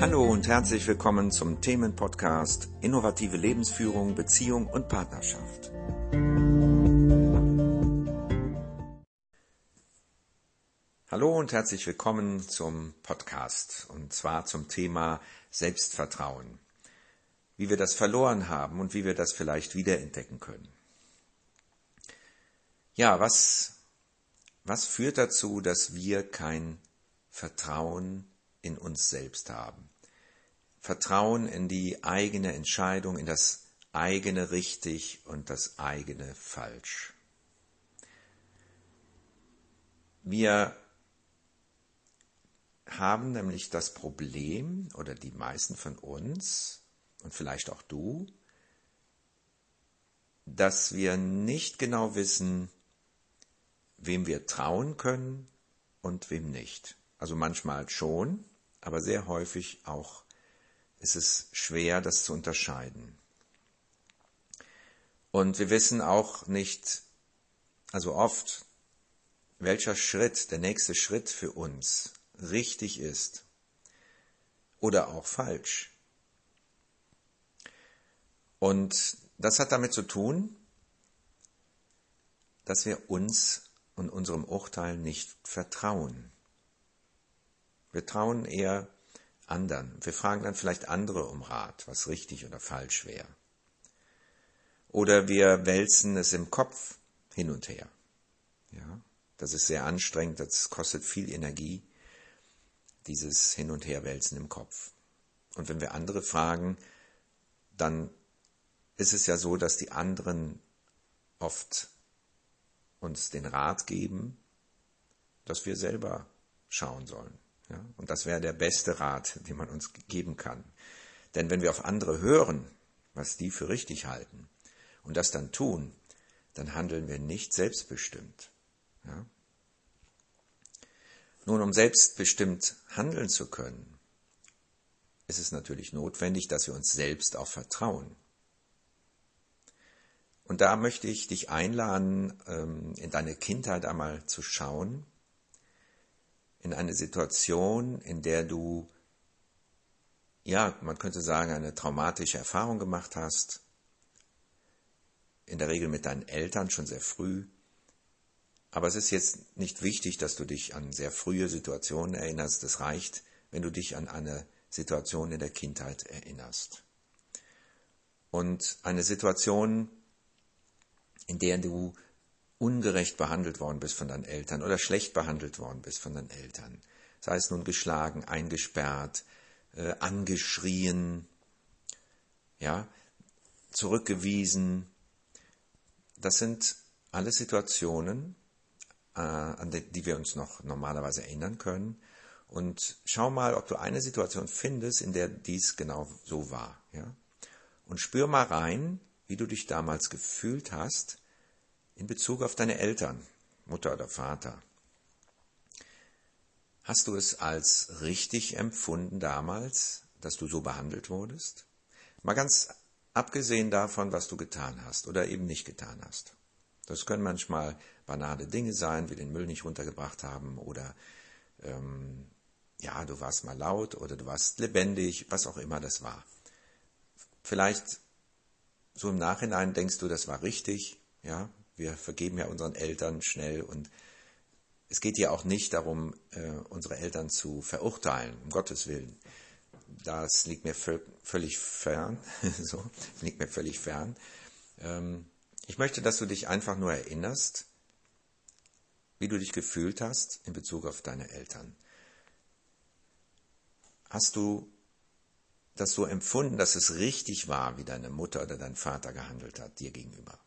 Hallo und herzlich willkommen zum Themenpodcast Innovative Lebensführung, Beziehung und Partnerschaft. Hallo und herzlich willkommen zum Podcast und zwar zum Thema Selbstvertrauen. Wie wir das verloren haben und wie wir das vielleicht wiederentdecken können. Ja, was, was führt dazu, dass wir kein Vertrauen in uns selbst haben. Vertrauen in die eigene Entscheidung, in das eigene richtig und das eigene falsch. Wir haben nämlich das Problem, oder die meisten von uns, und vielleicht auch du, dass wir nicht genau wissen, wem wir trauen können und wem nicht. Also manchmal schon, aber sehr häufig auch ist es schwer, das zu unterscheiden. Und wir wissen auch nicht, also oft, welcher Schritt, der nächste Schritt für uns richtig ist oder auch falsch. Und das hat damit zu tun, dass wir uns und unserem Urteil nicht vertrauen. Wir trauen eher anderen. Wir fragen dann vielleicht andere um Rat, was richtig oder falsch wäre. Oder wir wälzen es im Kopf hin und her. Ja, das ist sehr anstrengend, das kostet viel Energie, dieses Hin- und Herwälzen im Kopf. Und wenn wir andere fragen, dann ist es ja so, dass die anderen oft uns den Rat geben, dass wir selber schauen sollen. Ja, und das wäre der beste Rat, den man uns geben kann. Denn wenn wir auf andere hören, was die für richtig halten, und das dann tun, dann handeln wir nicht selbstbestimmt. Ja? Nun, um selbstbestimmt handeln zu können, ist es natürlich notwendig, dass wir uns selbst auch vertrauen. Und da möchte ich dich einladen, ähm, in deine Kindheit einmal zu schauen in eine Situation, in der du, ja, man könnte sagen, eine traumatische Erfahrung gemacht hast, in der Regel mit deinen Eltern schon sehr früh. Aber es ist jetzt nicht wichtig, dass du dich an sehr frühe Situationen erinnerst. Es reicht, wenn du dich an eine Situation in der Kindheit erinnerst. Und eine Situation, in der du ungerecht behandelt worden bist von deinen Eltern oder schlecht behandelt worden bist von deinen Eltern. Sei es nun geschlagen, eingesperrt, äh, angeschrien, ja, zurückgewiesen. Das sind alle Situationen, äh, an die, die wir uns noch normalerweise erinnern können. Und schau mal, ob du eine Situation findest, in der dies genau so war. Ja? Und spür mal rein, wie du dich damals gefühlt hast, in Bezug auf deine Eltern, Mutter oder Vater. Hast du es als richtig empfunden damals, dass du so behandelt wurdest? Mal ganz abgesehen davon, was du getan hast oder eben nicht getan hast. Das können manchmal banale Dinge sein, wie den Müll nicht runtergebracht haben oder ähm, ja, du warst mal laut oder du warst lebendig, was auch immer das war. Vielleicht so im Nachhinein denkst du, das war richtig, ja, wir vergeben ja unseren Eltern schnell und es geht ja auch nicht darum, äh, unsere Eltern zu verurteilen, um Gottes Willen. Das liegt mir völlig fern. so, liegt mir völlig fern. Ähm, ich möchte, dass du dich einfach nur erinnerst, wie du dich gefühlt hast in Bezug auf deine Eltern. Hast du das so empfunden, dass es richtig war, wie deine Mutter oder dein Vater gehandelt hat dir gegenüber?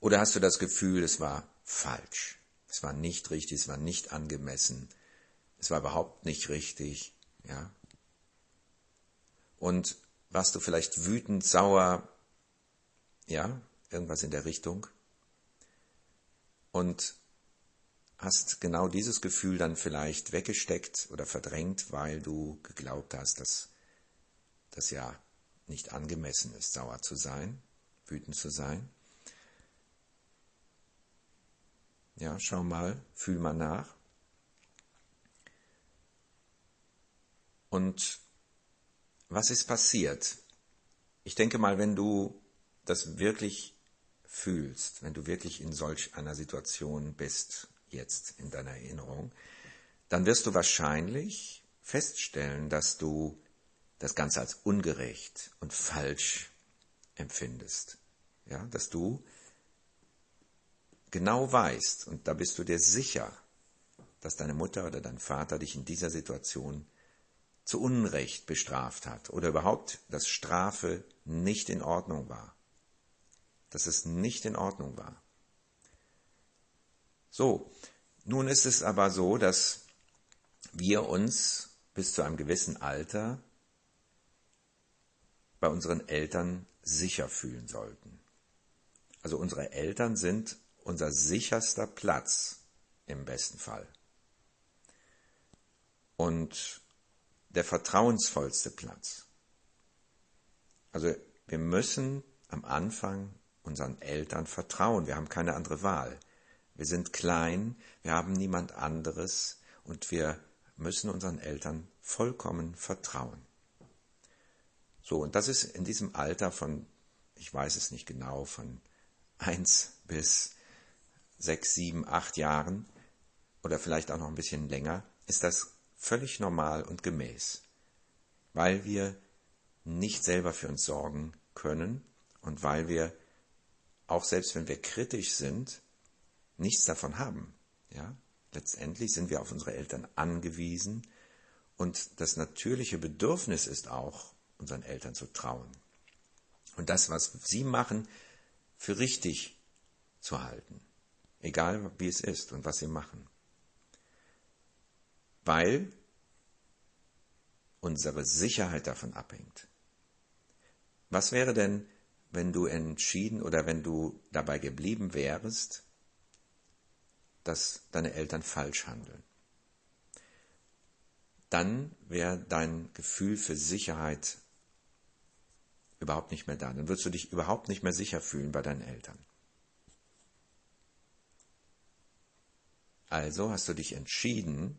Oder hast du das Gefühl, es war falsch, es war nicht richtig, es war nicht angemessen, es war überhaupt nicht richtig, ja? Und warst du vielleicht wütend, sauer, ja, irgendwas in der Richtung? Und hast genau dieses Gefühl dann vielleicht weggesteckt oder verdrängt, weil du geglaubt hast, dass das ja nicht angemessen ist, sauer zu sein, wütend zu sein. Ja, schau mal, fühl mal nach. Und was ist passiert? Ich denke mal, wenn du das wirklich fühlst, wenn du wirklich in solch einer Situation bist, jetzt in deiner Erinnerung, dann wirst du wahrscheinlich feststellen, dass du das Ganze als ungerecht und falsch empfindest. Ja, dass du genau weißt, und da bist du dir sicher, dass deine Mutter oder dein Vater dich in dieser Situation zu Unrecht bestraft hat oder überhaupt, dass Strafe nicht in Ordnung war. Dass es nicht in Ordnung war. So, nun ist es aber so, dass wir uns bis zu einem gewissen Alter bei unseren Eltern sicher fühlen sollten. Also unsere Eltern sind unser sicherster Platz im besten Fall. Und der vertrauensvollste Platz. Also wir müssen am Anfang unseren Eltern vertrauen. Wir haben keine andere Wahl. Wir sind klein, wir haben niemand anderes und wir müssen unseren Eltern vollkommen vertrauen. So, und das ist in diesem Alter von, ich weiß es nicht genau, von eins bis sechs, sieben, acht Jahren oder vielleicht auch noch ein bisschen länger, ist das völlig normal und gemäß, weil wir nicht selber für uns sorgen können und weil wir auch selbst wenn wir kritisch sind, nichts davon haben. Ja? Letztendlich sind wir auf unsere Eltern angewiesen und das natürliche Bedürfnis ist auch, unseren Eltern zu trauen. Und das, was sie machen, für richtig zu halten. Egal wie es ist und was sie machen weil unsere Sicherheit davon abhängt. Was wäre denn, wenn du entschieden oder wenn du dabei geblieben wärst, dass deine Eltern falsch handeln? Dann wäre dein Gefühl für Sicherheit überhaupt nicht mehr da. Dann würdest du dich überhaupt nicht mehr sicher fühlen bei deinen Eltern. Also hast du dich entschieden,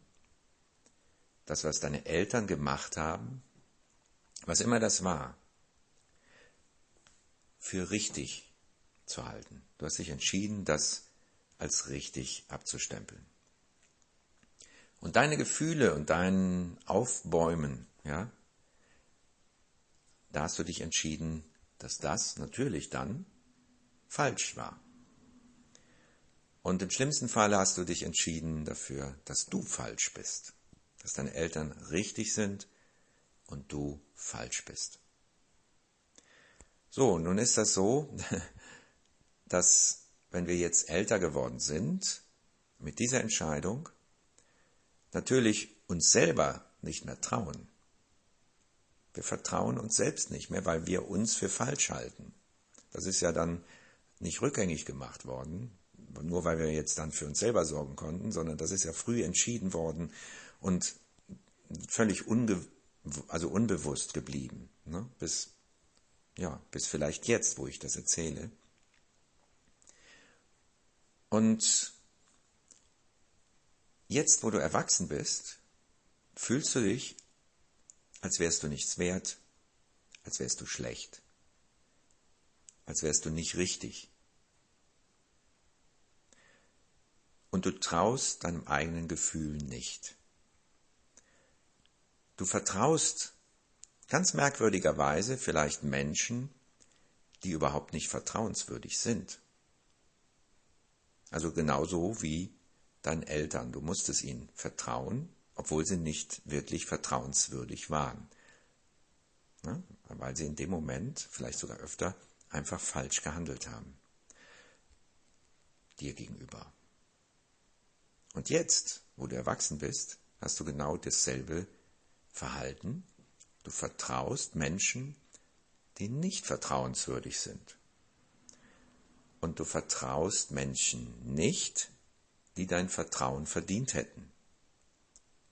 das, was deine Eltern gemacht haben, was immer das war, für richtig zu halten. Du hast dich entschieden, das als richtig abzustempeln. Und deine Gefühle und dein Aufbäumen, ja, da hast du dich entschieden, dass das natürlich dann falsch war. Und im schlimmsten Fall hast du dich entschieden dafür, dass du falsch bist dass deine Eltern richtig sind und du falsch bist. So, nun ist das so, dass wenn wir jetzt älter geworden sind, mit dieser Entscheidung natürlich uns selber nicht mehr trauen. Wir vertrauen uns selbst nicht mehr, weil wir uns für falsch halten. Das ist ja dann nicht rückgängig gemacht worden, nur weil wir jetzt dann für uns selber sorgen konnten, sondern das ist ja früh entschieden worden und völlig unge also unbewusst geblieben, ne? bis, ja, bis vielleicht jetzt, wo ich das erzähle. Und jetzt, wo du erwachsen bist, fühlst du dich, als wärst du nichts wert, als wärst du schlecht, als wärst du nicht richtig. Und du traust deinem eigenen Gefühl nicht. Du vertraust ganz merkwürdigerweise vielleicht Menschen, die überhaupt nicht vertrauenswürdig sind. Also genauso wie deinen Eltern. Du musstest ihnen vertrauen, obwohl sie nicht wirklich vertrauenswürdig waren. Ja, weil sie in dem Moment, vielleicht sogar öfter, einfach falsch gehandelt haben. Dir gegenüber. Und jetzt, wo du erwachsen bist, hast du genau dasselbe Verhalten. Du vertraust Menschen, die nicht vertrauenswürdig sind. Und du vertraust Menschen nicht, die dein Vertrauen verdient hätten.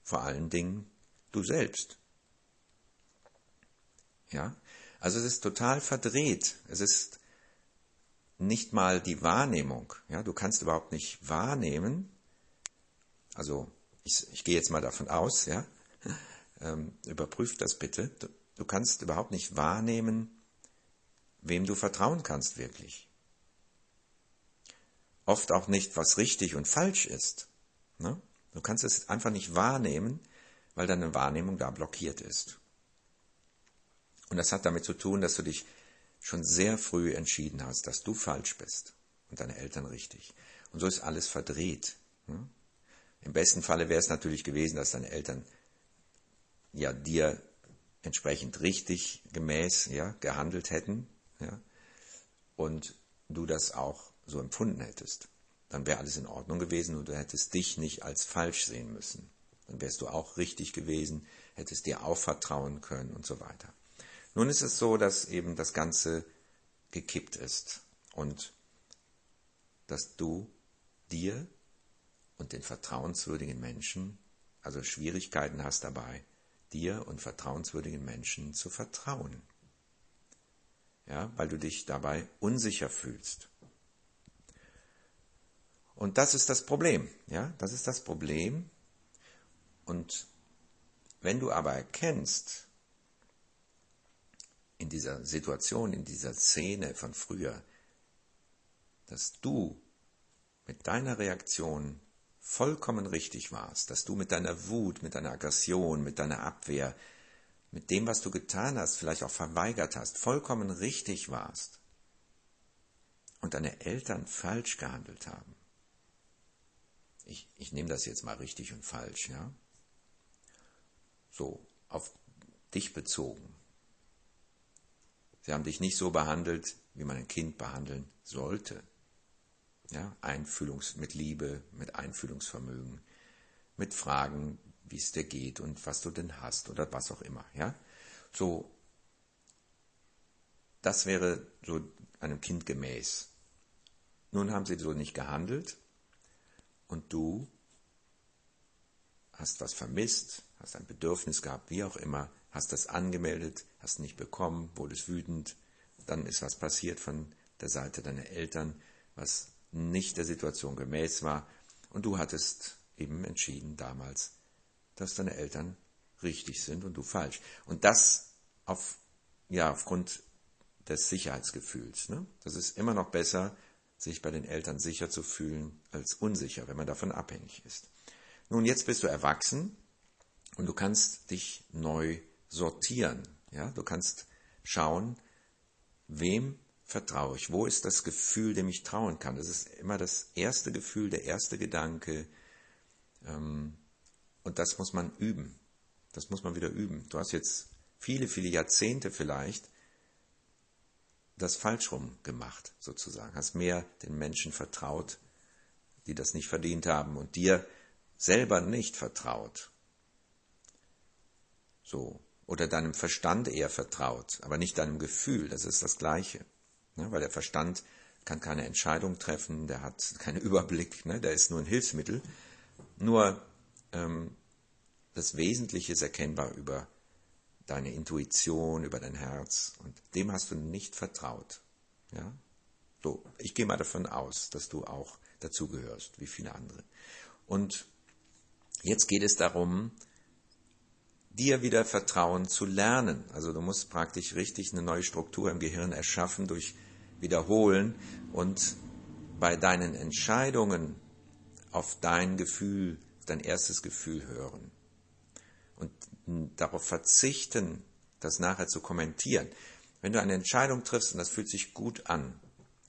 Vor allen Dingen du selbst. Ja? Also es ist total verdreht. Es ist nicht mal die Wahrnehmung. Ja, du kannst überhaupt nicht wahrnehmen. Also ich, ich gehe jetzt mal davon aus, ja, ähm, überprüf das bitte. Du, du kannst überhaupt nicht wahrnehmen, wem du vertrauen kannst wirklich. Oft auch nicht, was richtig und falsch ist. Ne? Du kannst es einfach nicht wahrnehmen, weil deine Wahrnehmung da blockiert ist. Und das hat damit zu tun, dass du dich schon sehr früh entschieden hast, dass du falsch bist und deine Eltern richtig. Und so ist alles verdreht. Ne? Im besten Falle wäre es natürlich gewesen, dass deine Eltern ja dir entsprechend richtig gemäß ja, gehandelt hätten ja, und du das auch so empfunden hättest. Dann wäre alles in Ordnung gewesen und du hättest dich nicht als falsch sehen müssen. Dann wärst du auch richtig gewesen, hättest dir auch vertrauen können und so weiter. Nun ist es so, dass eben das Ganze gekippt ist und dass du dir und den vertrauenswürdigen Menschen, also Schwierigkeiten hast dabei, dir und vertrauenswürdigen Menschen zu vertrauen. Ja, weil du dich dabei unsicher fühlst. Und das ist das Problem, ja, das ist das Problem. Und wenn du aber erkennst, in dieser Situation, in dieser Szene von früher, dass du mit deiner Reaktion vollkommen richtig warst, dass du mit deiner Wut, mit deiner Aggression, mit deiner Abwehr, mit dem, was du getan hast, vielleicht auch verweigert hast, vollkommen richtig warst und deine Eltern falsch gehandelt haben. Ich, ich nehme das jetzt mal richtig und falsch, ja? So, auf dich bezogen. Sie haben dich nicht so behandelt, wie man ein Kind behandeln sollte. Ja, Einfühlungs, mit Liebe, mit Einfühlungsvermögen, mit Fragen, wie es dir geht und was du denn hast oder was auch immer. Ja, so, das wäre so einem Kind gemäß. Nun haben sie so nicht gehandelt und du hast was vermisst, hast ein Bedürfnis gehabt, wie auch immer, hast das angemeldet, hast nicht bekommen, wurdest wütend, dann ist was passiert von der Seite deiner Eltern, was nicht der Situation gemäß war, und du hattest eben entschieden damals, dass deine Eltern richtig sind und du falsch. Und das auf, ja, aufgrund des Sicherheitsgefühls. Ne? Das ist immer noch besser, sich bei den Eltern sicher zu fühlen, als unsicher, wenn man davon abhängig ist. Nun, jetzt bist du erwachsen und du kannst dich neu sortieren. Ja, du kannst schauen, wem vertraue ich? Wo ist das Gefühl, dem ich trauen kann? Das ist immer das erste Gefühl, der erste Gedanke. Ähm, und das muss man üben. Das muss man wieder üben. Du hast jetzt viele, viele Jahrzehnte vielleicht das falsch rum gemacht, sozusagen. Hast mehr den Menschen vertraut, die das nicht verdient haben und dir selber nicht vertraut. So oder deinem Verstand eher vertraut, aber nicht deinem Gefühl, das ist das Gleiche. Ne? Weil der Verstand kann keine Entscheidung treffen, der hat keinen Überblick, ne? der ist nur ein Hilfsmittel. Nur ähm, das Wesentliche ist erkennbar über deine Intuition, über dein Herz und dem hast du nicht vertraut. Ja? So, ich gehe mal davon aus, dass du auch dazugehörst, wie viele andere. Und jetzt geht es darum, dir wieder Vertrauen zu lernen. Also du musst praktisch richtig eine neue Struktur im Gehirn erschaffen durch Wiederholen und bei deinen Entscheidungen auf dein Gefühl, dein erstes Gefühl hören und darauf verzichten, das nachher zu kommentieren. Wenn du eine Entscheidung triffst und das fühlt sich gut an,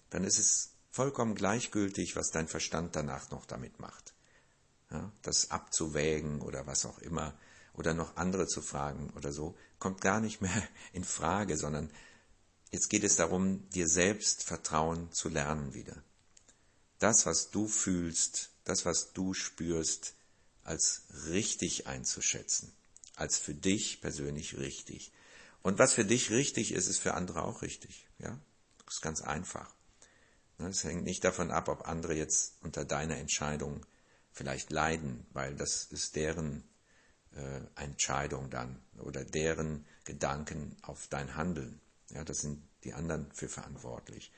dann ist es vollkommen gleichgültig, was dein Verstand danach noch damit macht. Ja, das abzuwägen oder was auch immer oder noch andere zu fragen oder so, kommt gar nicht mehr in Frage, sondern jetzt geht es darum, dir selbst Vertrauen zu lernen wieder. Das, was du fühlst, das, was du spürst, als richtig einzuschätzen, als für dich persönlich richtig. Und was für dich richtig ist, ist für andere auch richtig. Ja, das ist ganz einfach. Es hängt nicht davon ab, ob andere jetzt unter deiner Entscheidung vielleicht leiden, weil das ist deren äh, Entscheidung dann oder deren Gedanken auf dein Handeln. Ja, das sind die anderen für verantwortlich.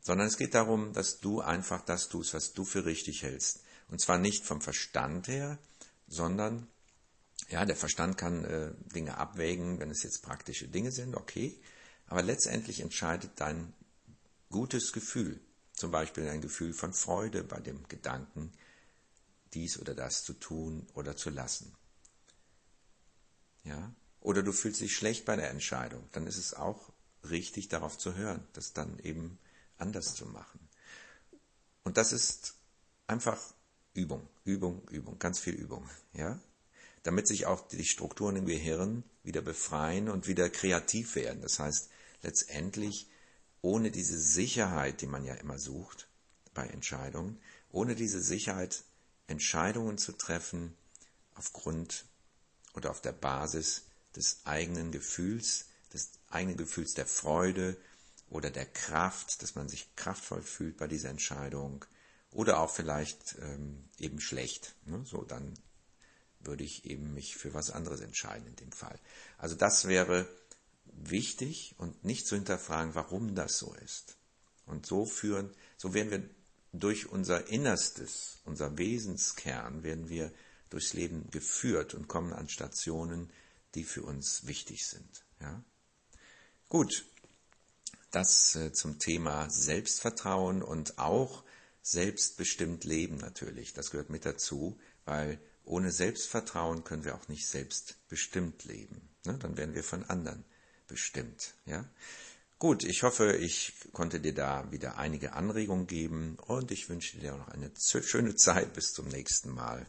Sondern es geht darum, dass du einfach das tust, was du für richtig hältst. Und zwar nicht vom Verstand her, sondern Ja, der Verstand kann äh, Dinge abwägen, wenn es jetzt praktische Dinge sind, okay. Aber letztendlich entscheidet dein gutes Gefühl, zum Beispiel ein Gefühl von Freude bei dem Gedanken, dies oder das zu tun oder zu lassen. Ja? Oder du fühlst dich schlecht bei der Entscheidung, dann ist es auch richtig darauf zu hören, das dann eben anders zu machen. Und das ist einfach Übung, Übung, Übung, ganz viel Übung, ja? Damit sich auch die Strukturen im Gehirn wieder befreien und wieder kreativ werden. Das heißt, letztendlich ohne diese Sicherheit, die man ja immer sucht bei Entscheidungen, ohne diese Sicherheit Entscheidungen zu treffen aufgrund oder auf der Basis des eigenen Gefühls, des eigenen Gefühls der Freude oder der Kraft, dass man sich kraftvoll fühlt bei dieser Entscheidung oder auch vielleicht ähm, eben schlecht. Ne? So, dann würde ich eben mich für was anderes entscheiden in dem Fall. Also das wäre wichtig und nicht zu hinterfragen, warum das so ist. Und so führen, so werden wir durch unser Innerstes, unser Wesenskern, werden wir durchs Leben geführt und kommen an Stationen, die für uns wichtig sind. Ja? Gut, das äh, zum Thema Selbstvertrauen und auch selbstbestimmt leben natürlich. Das gehört mit dazu, weil ohne Selbstvertrauen können wir auch nicht selbstbestimmt leben. Ne? Dann werden wir von anderen bestimmt. Ja? Gut, ich hoffe, ich konnte dir da wieder einige Anregungen geben und ich wünsche dir noch eine schöne Zeit bis zum nächsten Mal.